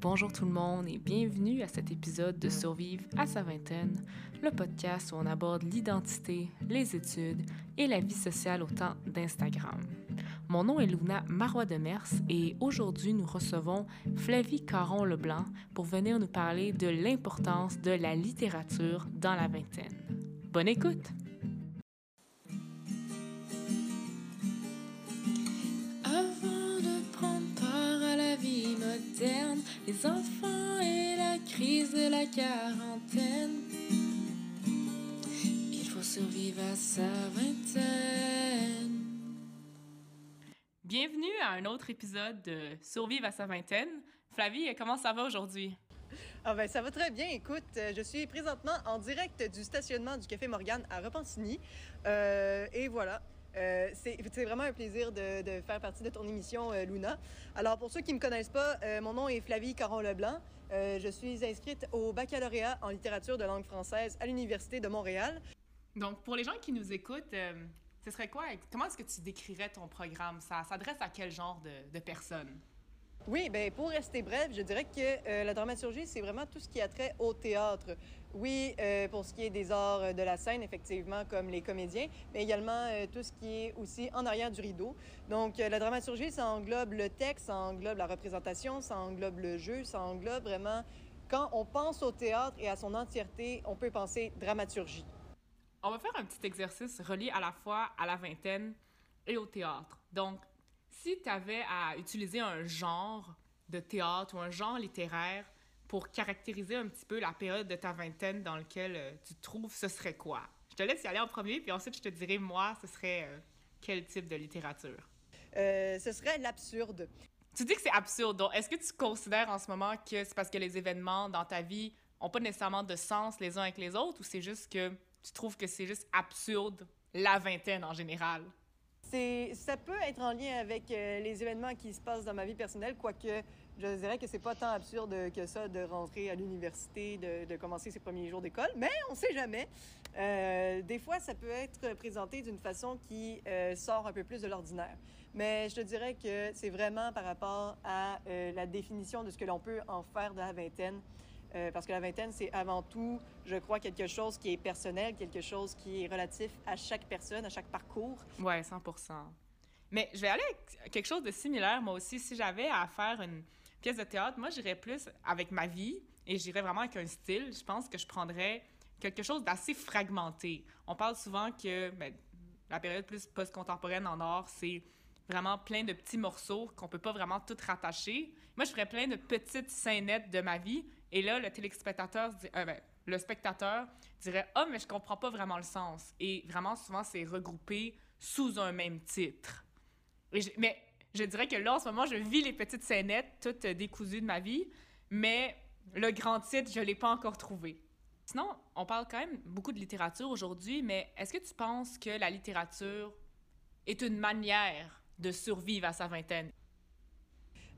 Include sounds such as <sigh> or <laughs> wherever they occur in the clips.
Bonjour tout le monde et bienvenue à cet épisode de Survivre à sa vingtaine, le podcast où on aborde l'identité, les études et la vie sociale au temps d'Instagram. Mon nom est Luna Marois de Mers et aujourd'hui nous recevons Flavie Caron-Leblanc pour venir nous parler de l'importance de la littérature dans la vingtaine. Bonne écoute! Les enfants et la crise de la quarantaine, il faut survivre à sa vingtaine. Bienvenue à un autre épisode de Survivre à sa vingtaine. Flavie, comment ça va aujourd'hui? Ah ben, ça va très bien. Écoute, euh, je suis présentement en direct du stationnement du Café Morgane à Repentigny. Euh, et voilà. Euh, c'est vraiment un plaisir de, faire partie de ton émission, euh, Luna. Alors, pour ceux qui ne me connaissent pas, euh, mon nom est Flavie Caron-Leblanc. Je suis inscrite au baccalauréat en littérature de langue française à l'Université de Montréal. Donc, pour les gens qui nous écoutent, ce serait quoi? Comment est-ce que tu décrirais ton programme? Ça s'adresse à quel genre de personnes? Oui, ben pour rester bref, je dirais que euh, la dramaturgie, c'est vraiment tout ce qui a trait au théâtre. Oui, euh, pour ce qui est des arts euh, de la scène, effectivement, comme les comédiens, mais également tout ce qui est aussi en arrière du rideau. Donc, la dramaturgie, ça englobe le texte, ça englobe la représentation, ça englobe le jeu, ça englobe vraiment... Quand on pense au théâtre et à son entièreté, on peut penser dramaturgie. On va faire un petit exercice relié à la fois à la vingtaine et au théâtre. Donc, si tu avais à utiliser un genre de théâtre ou un genre littéraire pour caractériser un petit peu la période de ta vingtaine dans laquelle euh, tu te trouves, ce serait quoi? Je te laisse y aller en premier, puis ensuite je te dirai, moi, ce serait euh, quel type de littérature? Euh, ce serait l'absurde. Tu dis que c'est absurde, donc est-ce que tu considères en ce moment que c'est parce que les événements dans ta vie ont pas nécessairement de sens les uns avec les autres, ou c'est juste que tu trouves que c'est juste absurde la vingtaine en général? Ça peut être en lien avec euh, les événements qui se passent dans ma vie personnelle, quoique je dirais que c'est pas tant absurde que ça de rentrer à l'université, de, commencer ses premiers jours d'école, mais on sait jamais. Euh, des fois, ça peut être présenté d'une façon qui euh, sort un peu plus de l'ordinaire. Mais je te dirais que c'est vraiment par rapport à la définition de ce que l'on peut en faire de la vingtaine. Euh, parce que la vingtaine, c'est avant tout, je crois, quelque chose qui est personnel, quelque chose qui est relatif à chaque personne, à chaque parcours. Ouais, 100 Mais je vais aller avec quelque chose de similaire, moi aussi. Si j'avais à faire une pièce de théâtre, moi, j'irais plus avec ma vie et j'irais vraiment avec un style. Je pense que je prendrais quelque chose d'assez fragmenté. On parle souvent que ben, la période plus post-contemporaine en art, c'est vraiment plein de petits morceaux qu'on peut pas vraiment tout rattacher. Moi, je ferais plein de petites scénettes de ma vie. Et là, le téléspectateur, euh, ben, le spectateur dirait « Ah, mais je comprends pas vraiment le sens. » Et vraiment, souvent, c'est regroupé sous un même titre. Mais je dirais que là, en ce moment, je vis les petites scénettes, toutes décousues de ma vie, mais le grand titre, je l'ai pas encore trouvé. Sinon, on parle quand même beaucoup de littérature aujourd'hui, mais est-ce que tu penses que la littérature est une manière de survivre à sa vingtaine?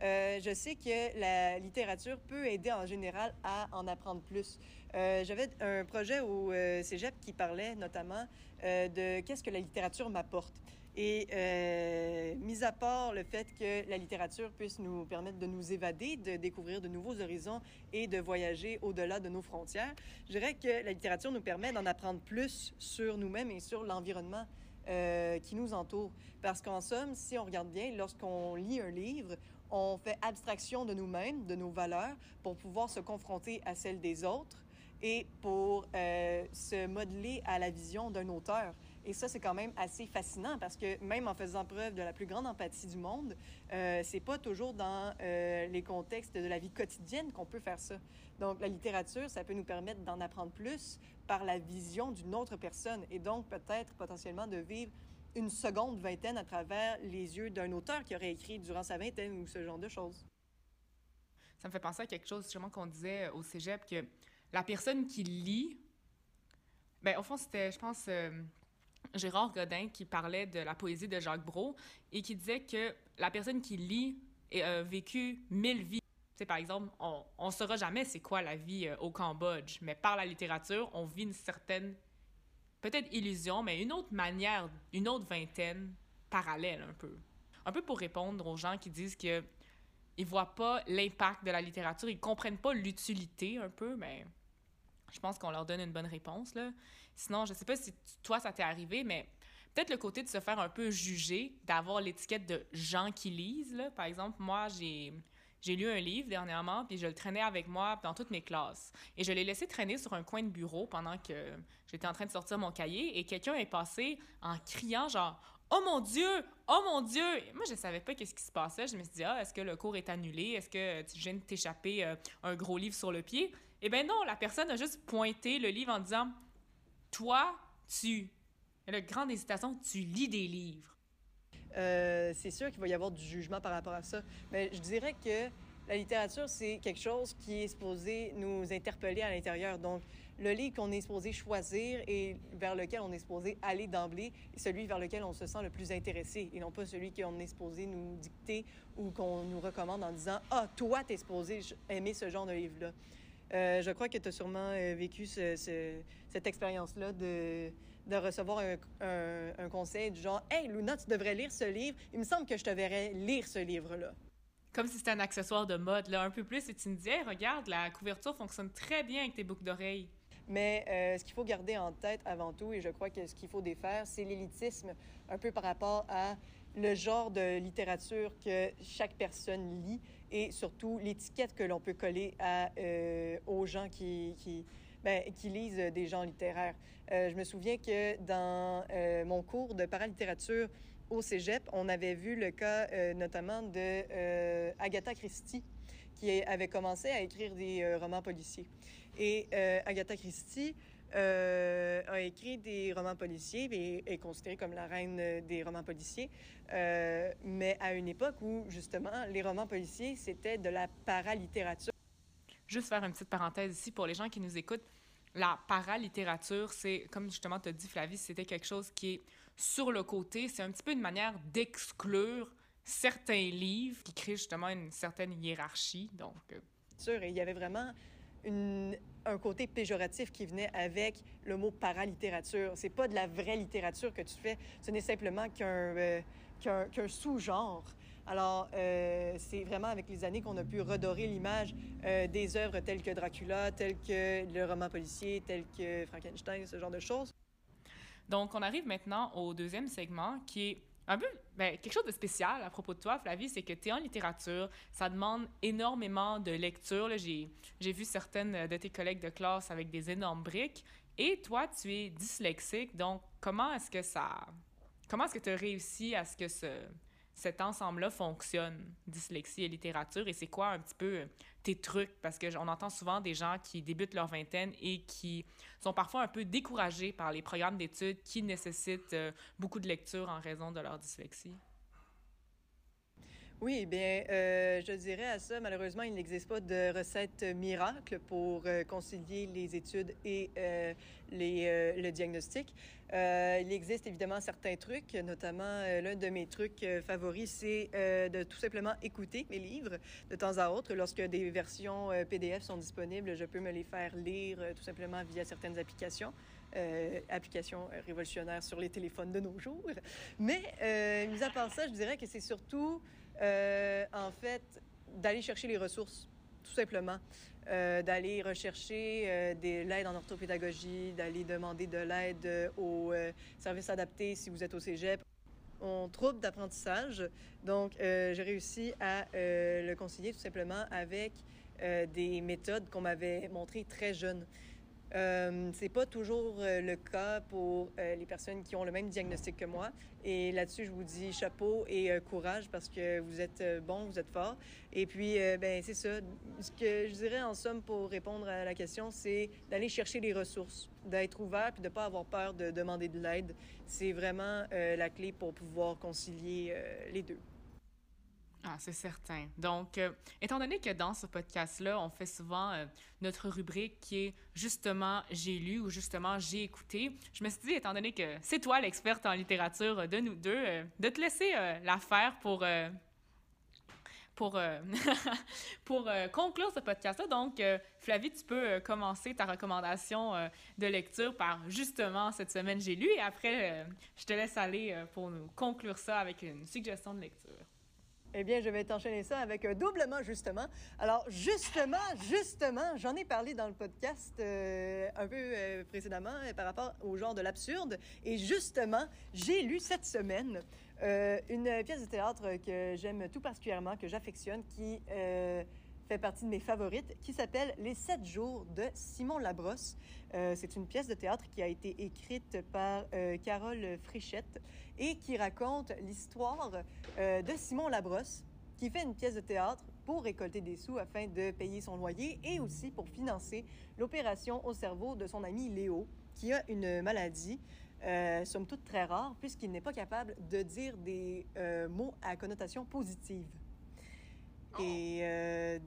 Euh, je sais que la littérature peut aider en général à en apprendre plus. Euh, J'avais un projet au euh, Cégep qui parlait notamment euh, de qu'est-ce que la littérature m'apporte. Et mis à part le fait que la littérature puisse nous permettre de nous évader, de découvrir de nouveaux horizons et de voyager au-delà de nos frontières, je dirais que la littérature nous permet d'en apprendre plus sur nous-mêmes et sur l'environnement euh, qui nous entoure. Parce qu'en somme, si on regarde bien, lorsqu'on lit un livre, on fait abstraction de nous-mêmes, de nos valeurs, pour pouvoir se confronter à celles des autres et pour euh, se modeler à la vision d'un auteur. Et ça, c'est quand même assez fascinant parce que même en faisant preuve de la plus grande empathie du monde, euh, c'est pas toujours dans euh, les contextes de la vie quotidienne qu'on peut faire ça. Donc, la littérature, ça peut nous permettre d'en apprendre plus par la vision d'une autre personne et donc peut-être potentiellement de vivre une seconde vingtaine à travers les yeux d'un auteur qui aurait écrit durant sa vingtaine ou ce genre de choses. Ça me fait penser à quelque chose justement qu'on disait au cégep que la personne qui lit, ben au fond c'était, je pense, euh, Gérard Godin qui parlait de la poésie de Jacques Brault et qui disait que la personne qui lit a vécu mille vies. Par exemple, on ne saura jamais c'est quoi la vie euh, au Cambodge, mais par la littérature, on vit une certaine, peut-être illusion, mais une autre manière, une autre vingtaine parallèle un peu. Un peu pour répondre aux gens qui disent que ils voient pas l'impact de la littérature, ils comprennent pas l'utilité un peu, mais je pense qu'on leur donne une bonne réponse, là. Sinon, je sais pas si toi, ça t'est arrivé, mais peut-être le côté de se faire un peu juger, d'avoir l'étiquette de gens qui lisent, là. Par exemple, moi, j'ai... J'ai lu un livre dernièrement, puis je le traînais avec moi dans toutes mes classes. Et je l'ai laissé traîner sur un coin de bureau pendant que j'étais en train de sortir mon cahier, et quelqu'un est passé en criant genre Oh mon Dieu! Oh mon Dieu! moi, je savais pas qu'est-ce qui se passait. Je me suis dit, ah, est-ce que le cours est annulé? Est-ce que tu viens de t'échapper euh, un gros livre sur le pied? Eh bien non, la personne a juste pointé le livre en disant, toi, tu, la grande hésitation, tu lis des livres. Euh, c'est sûr qu'il va y avoir du jugement par rapport à ça. Mais je dirais que la littérature, c'est quelque chose qui est supposé nous interpeller à l'intérieur. Donc, le livre qu'on est supposé choisir et vers lequel on est supposé aller d'emblée est celui vers lequel on se sent le plus intéressé et non pas celui qu'on est supposé nous dicter ou qu'on nous recommande en disant Ah, toi, tu es supposé aimer ce genre de livre-là. Euh, je crois que tu as sûrement euh, vécu cette expérience-là de, de recevoir un, un, conseil du genre Hey, Luna, tu devrais lire ce livre. Il me semble que je te verrais lire ce livre-là. Comme si c'était un accessoire de mode, là, un peu plus, et tu me disais, regarde, la couverture fonctionne très bien avec tes boucles d'oreilles. Mais euh, ce qu'il faut garder en tête avant tout, et je crois que ce qu'il faut défaire, c'est l'élitisme un peu par rapport à le genre de littérature que chaque personne lit et surtout l'étiquette que l'on peut coller euh, aux gens qui, qui, ben, qui, lisent des genres littéraires. Euh, je me souviens que dans mon cours de paralittérature au Cégep, on avait vu le cas notamment de Agatha Christie qui avait commencé à écrire des romans policiers. Et euh, Agatha Christie euh, a écrit des romans policiers et est considérée comme la reine des romans policiers, euh, mais à une époque où, justement, les romans policiers, c'était de la paralittérature. Juste faire une petite parenthèse ici pour les gens qui nous écoutent. La paralittérature, c'est, comme justement tu as dit, Flavie, c'était quelque chose qui est sur le côté. C'est un petit peu une manière d'exclure certains livres qui créent justement une certaine hiérarchie. Donc. Sûr, et il y avait vraiment un côté péjoratif qui venait avec le mot paralittérature. C'est pas de la vraie littérature que tu fais, ce n'est simplement qu'un euh, sous-genre. Alors, euh, c'est vraiment avec les années qu'on a pu redorer l'image euh, des œuvres telles que Dracula, telles que le roman policier, telles que Frankenstein, ce genre de choses. Donc, on arrive maintenant au deuxième segment qui est un peu, ben, quelque chose de spécial à propos de toi, Flavie, c'est que tu es en littérature. Ça demande énormément de lecture. J'ai, vu certaines de tes collègues de classe avec des énormes briques. Et toi, tu es dyslexique. Donc, comment est-ce que ça. Comment est-ce que tu as réussi à ce que ce, cet ensemble-là fonctionne, dyslexie et littérature, et c'est quoi un petit peu euh, tes trucs? Parce qu'on entend souvent des gens qui débutent leur vingtaine et qui sont parfois un peu découragés par les programmes d'études qui nécessitent euh, beaucoup de lecture en raison de leur dyslexie. Oui, bien, euh, je dirais à ça, malheureusement, il n'existe pas de recette miracle pour concilier les études et les, le diagnostic. Euh, il existe évidemment certains trucs, notamment euh, l'un de mes trucs euh, favoris, c'est de tout simplement écouter mes livres de temps à autre. Lorsque des versions PDF sont disponibles, je peux me les faire lire tout simplement via certaines applications. applications révolutionnaires sur les téléphones de nos jours. Mais, mis à part ça, je dirais que c'est surtout, en fait, d'aller chercher les ressources, tout simplement. Euh, d'aller rechercher euh, de l'aide en orthopédagogie, d'aller demander de l'aide euh, au service adapté si vous êtes au cégep. On trouble d'apprentissage, donc j'ai réussi à le concilier tout simplement avec des méthodes qu'on m'avait montrées très jeune. Euh, c'est pas toujours euh, le cas pour euh, les personnes qui ont le même diagnostic que moi. Et là-dessus, je vous dis chapeau et euh, courage parce que vous êtes bon, vous êtes fort. Et puis, ben c'est ça. Ce que je dirais en somme pour répondre à la question, c'est d'aller chercher les ressources, d'être ouvert puis de pas avoir peur de demander de l'aide. C'est vraiment la clé pour pouvoir concilier les deux. Ah, c'est certain. Donc, euh, étant donné que dans ce podcast-là, on fait souvent euh, notre rubrique qui est justement j'ai lu ou justement j'ai écouté, je me suis dit, étant donné que c'est toi l'experte en littérature de nous deux, euh, de te laisser la faire pour, pour, <laughs> pour conclure ce podcast-là. Donc, Flavie, tu peux commencer ta recommandation de lecture par justement cette semaine j'ai lu et après, je te laisse aller pour nous conclure ça avec une suggestion de lecture. Eh bien, je vais t'enchaîner ça avec un doublement, justement. Alors, justement, justement, j'en ai parlé dans le podcast euh, un peu euh, précédemment euh, par rapport au genre de l'absurde. Et justement, j'ai lu cette semaine une pièce de théâtre que j'aime tout particulièrement, que j'affectionne, qui fait partie de mes favorites, qui s'appelle Les Sept jours de Simon Labrosse. C'est une pièce de théâtre qui a été écrite par Carole Frichette et qui raconte l'histoire euh, de Simon Labrosse, qui fait une pièce de théâtre pour récolter des sous afin de payer son loyer et aussi pour financer l'opération au cerveau de son ami Léo, qui a une maladie, euh, somme toute très rare, puisqu'il n'est pas capable de dire des euh, mots à connotation positive. Et euh,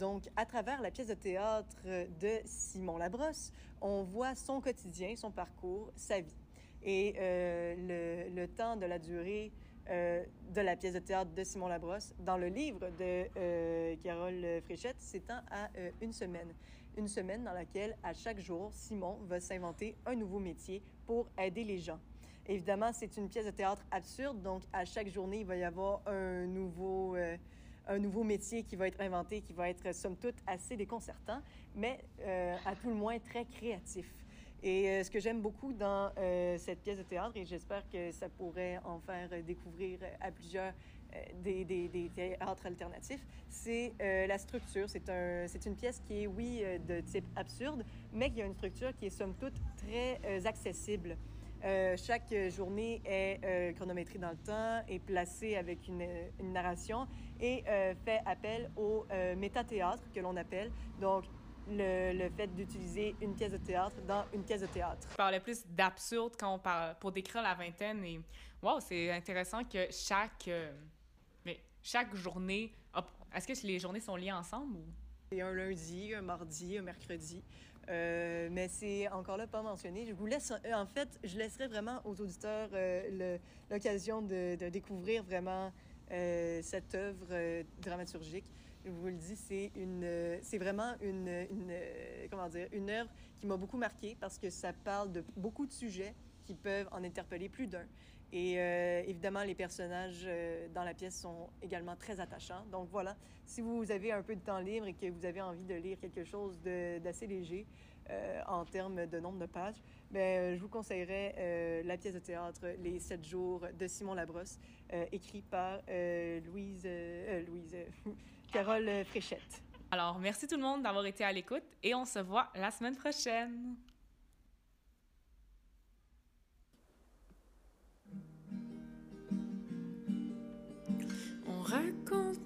donc, à travers la pièce de théâtre de Simon Labrosse, on voit son quotidien, son parcours, sa vie. Et euh, le, temps de la durée euh, de la pièce de théâtre de Simon Labrosse, dans le livre de euh, Carole Fréchette, s'étend à une semaine. Une semaine dans laquelle, à chaque jour, Simon va s'inventer un nouveau métier pour aider les gens. Évidemment, c'est une pièce de théâtre absurde, donc à chaque journée, il va y avoir un nouveau, un nouveau métier qui va être inventé, qui va être, somme toute, assez déconcertant, mais à tout le moins très créatif. Et euh, ce que j'aime beaucoup dans euh, cette pièce de théâtre, et j'espère que ça pourrait en faire découvrir à plusieurs euh, des, théâtres alternatifs, c'est la structure. C'est un, une pièce qui est, oui, de type absurde, mais qui a une structure qui est, somme toute, très accessible. Chaque journée est chronométrée dans le temps, est placée avec une, une narration et fait appel au métathéâtre que l'on appelle. Donc, le, fait d'utiliser une pièce de théâtre dans une pièce de théâtre. Je parlais plus d'absurde quand on parle pour décrire la vingtaine et wow, c'est intéressant que chaque euh, mais chaque journée est-ce que les journées sont liées ensemble ou? C'est un lundi, un mardi, un mercredi. Euh, mais c'est encore là pas mentionné. Je vous laisse, euh, en fait, je laisserai vraiment aux auditeurs l'occasion de, découvrir vraiment cette œuvre dramaturgique je vous le dis, c'est une, c'est vraiment une, une, comment dire, une œuvre qui m'a beaucoup marqué parce que ça parle de beaucoup de sujets qui peuvent en interpeller plus d'un. Et euh, évidemment, les personnages euh, dans la pièce sont également très attachants. Donc voilà, si vous avez un peu de temps libre et que vous avez envie de lire quelque chose d'assez léger euh, en termes de nombre de pages, ben, je vous conseillerais la pièce de théâtre Les Sept jours de Simon Labrosse, écrit par Louise... Louise <laughs> Carole Fréchette. Alors, merci tout le monde d'avoir été à l'écoute et on se voit la semaine prochaine.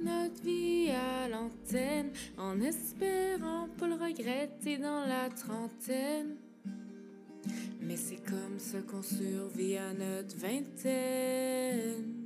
Notre vie à l'antenne en espérant pas le regretter dans la trentaine. Mais c'est comme ça qu'on survit à notre vingtaine.